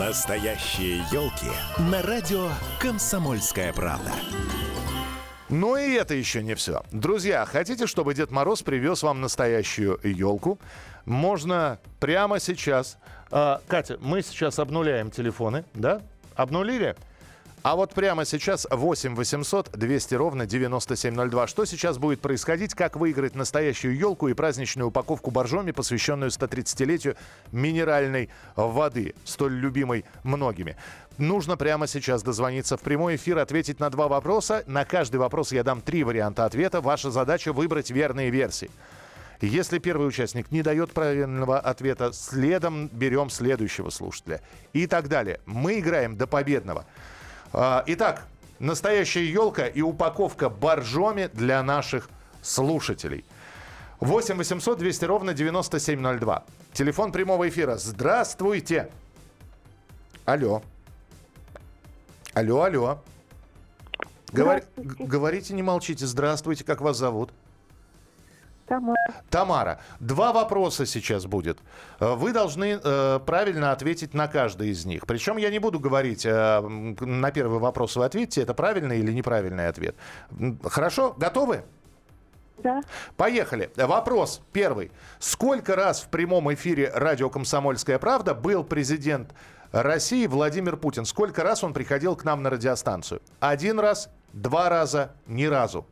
Настоящие елки на радио «Комсомольская правда». Ну и это еще не все. Друзья, хотите, чтобы Дед Мороз привез вам настоящую елку? Можно прямо сейчас. А, Катя, мы сейчас обнуляем телефоны, да? Обнулили? А вот прямо сейчас 8 800 200 ровно 9702. Что сейчас будет происходить? Как выиграть настоящую елку и праздничную упаковку боржоми, посвященную 130-летию минеральной воды, столь любимой многими? Нужно прямо сейчас дозвониться в прямой эфир, ответить на два вопроса. На каждый вопрос я дам три варианта ответа. Ваша задача выбрать верные версии. Если первый участник не дает правильного ответа, следом берем следующего слушателя. И так далее. Мы играем до победного. А, итак, настоящая елка и упаковка боржоми для наших слушателей. 8 800 200 ровно 9702. Телефон прямого эфира. Здравствуйте. Алло. Алло, алло. Говор... Говорите, не молчите. Здравствуйте, как вас зовут? Тамара. Тамара, два вопроса сейчас будет. Э, вы должны э, правильно ответить на каждый из них. Причем я не буду говорить, э, на первый вопрос вы ответите, это правильный или неправильный ответ. Хорошо? Готовы? Да. Поехали. Вопрос первый. Сколько раз в прямом эфире радио «Комсомольская правда» был президент России Владимир Путин? Сколько раз он приходил к нам на радиостанцию? Один раз, два раза, ни разу.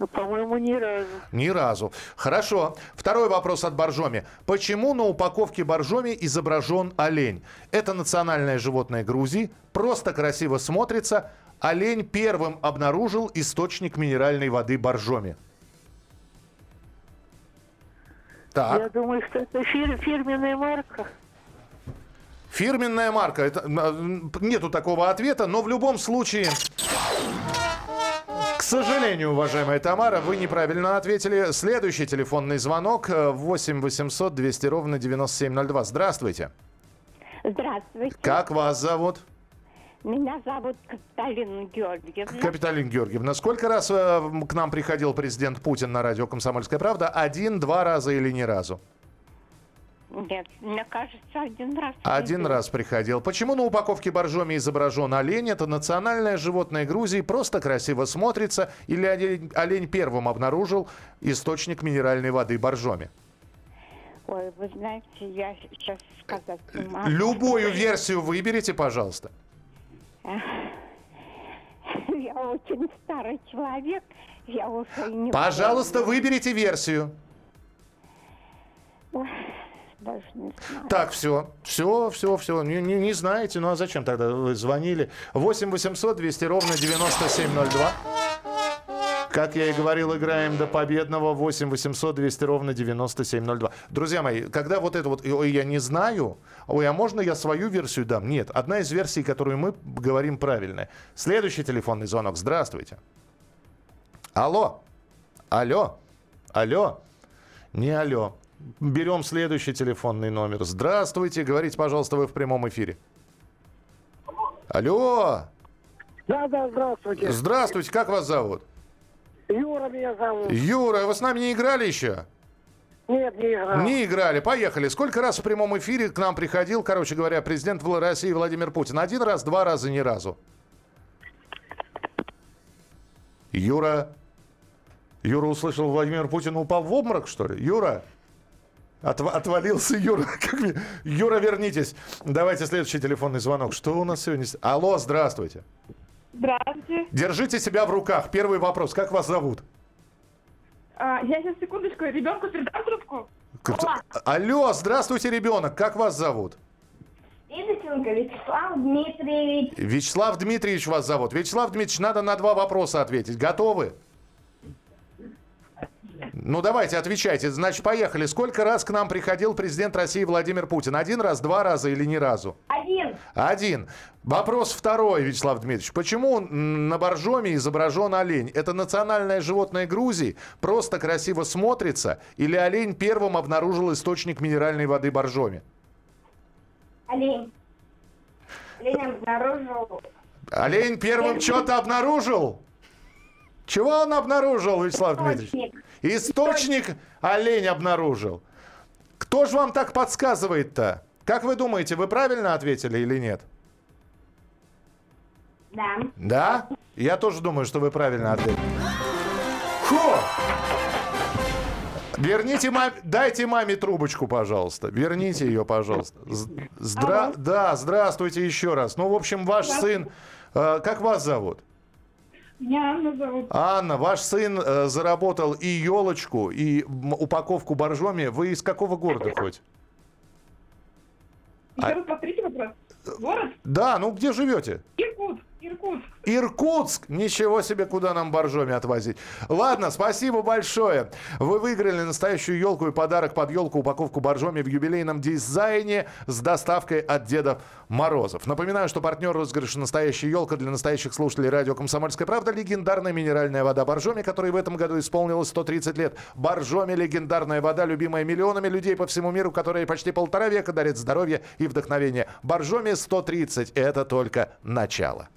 Ну, по-моему, ни разу. Ни разу. Хорошо. Второй вопрос от Боржоми. Почему на упаковке Боржоми изображен олень? Это национальное животное Грузии. Просто красиво смотрится. Олень первым обнаружил источник минеральной воды Боржоми. Так. Я думаю, что это фир- фирменная марка. Фирменная марка. Это, нету такого ответа, но в любом случае... К сожалению, уважаемая Тамара, вы неправильно ответили. Следующий телефонный звонок 8 800 200 ровно 9702. Здравствуйте. Здравствуйте. Как вас зовут? Меня зовут Капиталина Георгиевна. Капиталина Георгиевна, сколько раз э, к нам приходил президент Путин на радио «Комсомольская правда»? Один, два раза или ни разу? Нет, мне кажется, один раз. Один раз приходил. Почему на упаковке боржоми изображен олень? Это национальное животное Грузии, просто красиво смотрится. Или олень, олень первым обнаружил источник минеральной воды боржоми? Ой, вы знаете, я сейчас сказать не могу. Любую версию выберите, пожалуйста. Я очень старый человек, я уже не Пожалуйста, помню. выберите версию. Даже не знаю. Так, все, все, все, все. Не, не, не знаете, ну а зачем тогда вы звонили? 8 800 200 ровно 9702. Как я и говорил, играем до победного 8 800 200 ровно 9702. Друзья мои, когда вот это вот, ой, я не знаю, ой, а можно я свою версию дам? Нет, одна из версий, которую мы говорим правильная. Следующий телефонный звонок. Здравствуйте. Алло. Алло. Алло. Не алло. Берем следующий телефонный номер. Здравствуйте. Говорите, пожалуйста, вы в прямом эфире. Алло. Да, да, здравствуйте. Здравствуйте. Как вас зовут? Юра меня зовут. Юра, вы с нами не играли еще? Нет, не играл. Не играли. Поехали. Сколько раз в прямом эфире к нам приходил, короче говоря, президент России Владимир Путин? Один раз, два раза, ни разу. Юра. Юра услышал Владимир Путин, упал в обморок, что ли? Юра. Отв- отвалился Юра. Как мне- Юра, вернитесь. Давайте следующий телефонный звонок. Что у нас сегодня? Алло, здравствуйте. Здравствуйте. Держите себя в руках. Первый вопрос. Как вас зовут? А, я сейчас, секундочку, ребенку передам трубку. Как- Алло, здравствуйте, ребенок. Как вас зовут? Видоченко Вячеслав Дмитриевич. Вячеслав Дмитриевич вас зовут. Вячеслав Дмитриевич, надо на два вопроса ответить. Готовы? Ну, давайте, отвечайте. Значит, поехали. Сколько раз к нам приходил президент России Владимир Путин? Один раз, два раза или ни разу? Один. Один. Вопрос второй, Вячеслав Дмитриевич. Почему на боржоме изображен олень? Это национальное животное Грузии? Просто красиво смотрится? Или олень первым обнаружил источник минеральной воды боржоми? Олень. Олень обнаружил. Олень первым что-то обнаружил? Чего он обнаружил, Вячеслав Дмитриевич? Источник. Олень обнаружил. Кто же вам так подсказывает-то? Как вы думаете, вы правильно ответили или нет? Да. Да? Я тоже думаю, что вы правильно ответили. Фу! Верните маме, дайте маме трубочку, пожалуйста. Верните ее, пожалуйста. Здра... Да, здравствуйте еще раз. Ну, в общем, ваш сын, э, как вас зовут? Меня Анна зовут. Анна, ваш сын э, заработал и елочку, и упаковку боржоми. Вы из какого города хоть? Еще А- раз повторите вопрос. Город? Да, ну где живете? Иркутск. Иркутск. Иркутск! Ничего себе, куда нам боржоми отвозить. Ладно, спасибо большое. Вы выиграли настоящую елку и подарок под елку упаковку боржоми в юбилейном дизайне с доставкой от Дедов Морозов. Напоминаю, что партнер розыгрыша «Настоящая елка» для настоящих слушателей радио «Комсомольская правда» легендарная минеральная вода боржоми, которой в этом году исполнилось 130 лет. Боржоми – легендарная вода, любимая миллионами людей по всему миру, которая почти полтора века дарит здоровье и вдохновение. Боржоми 130 – это только начало.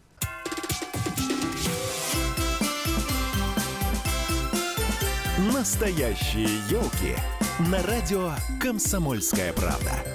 Настоящие елки на радио «Комсомольская правда».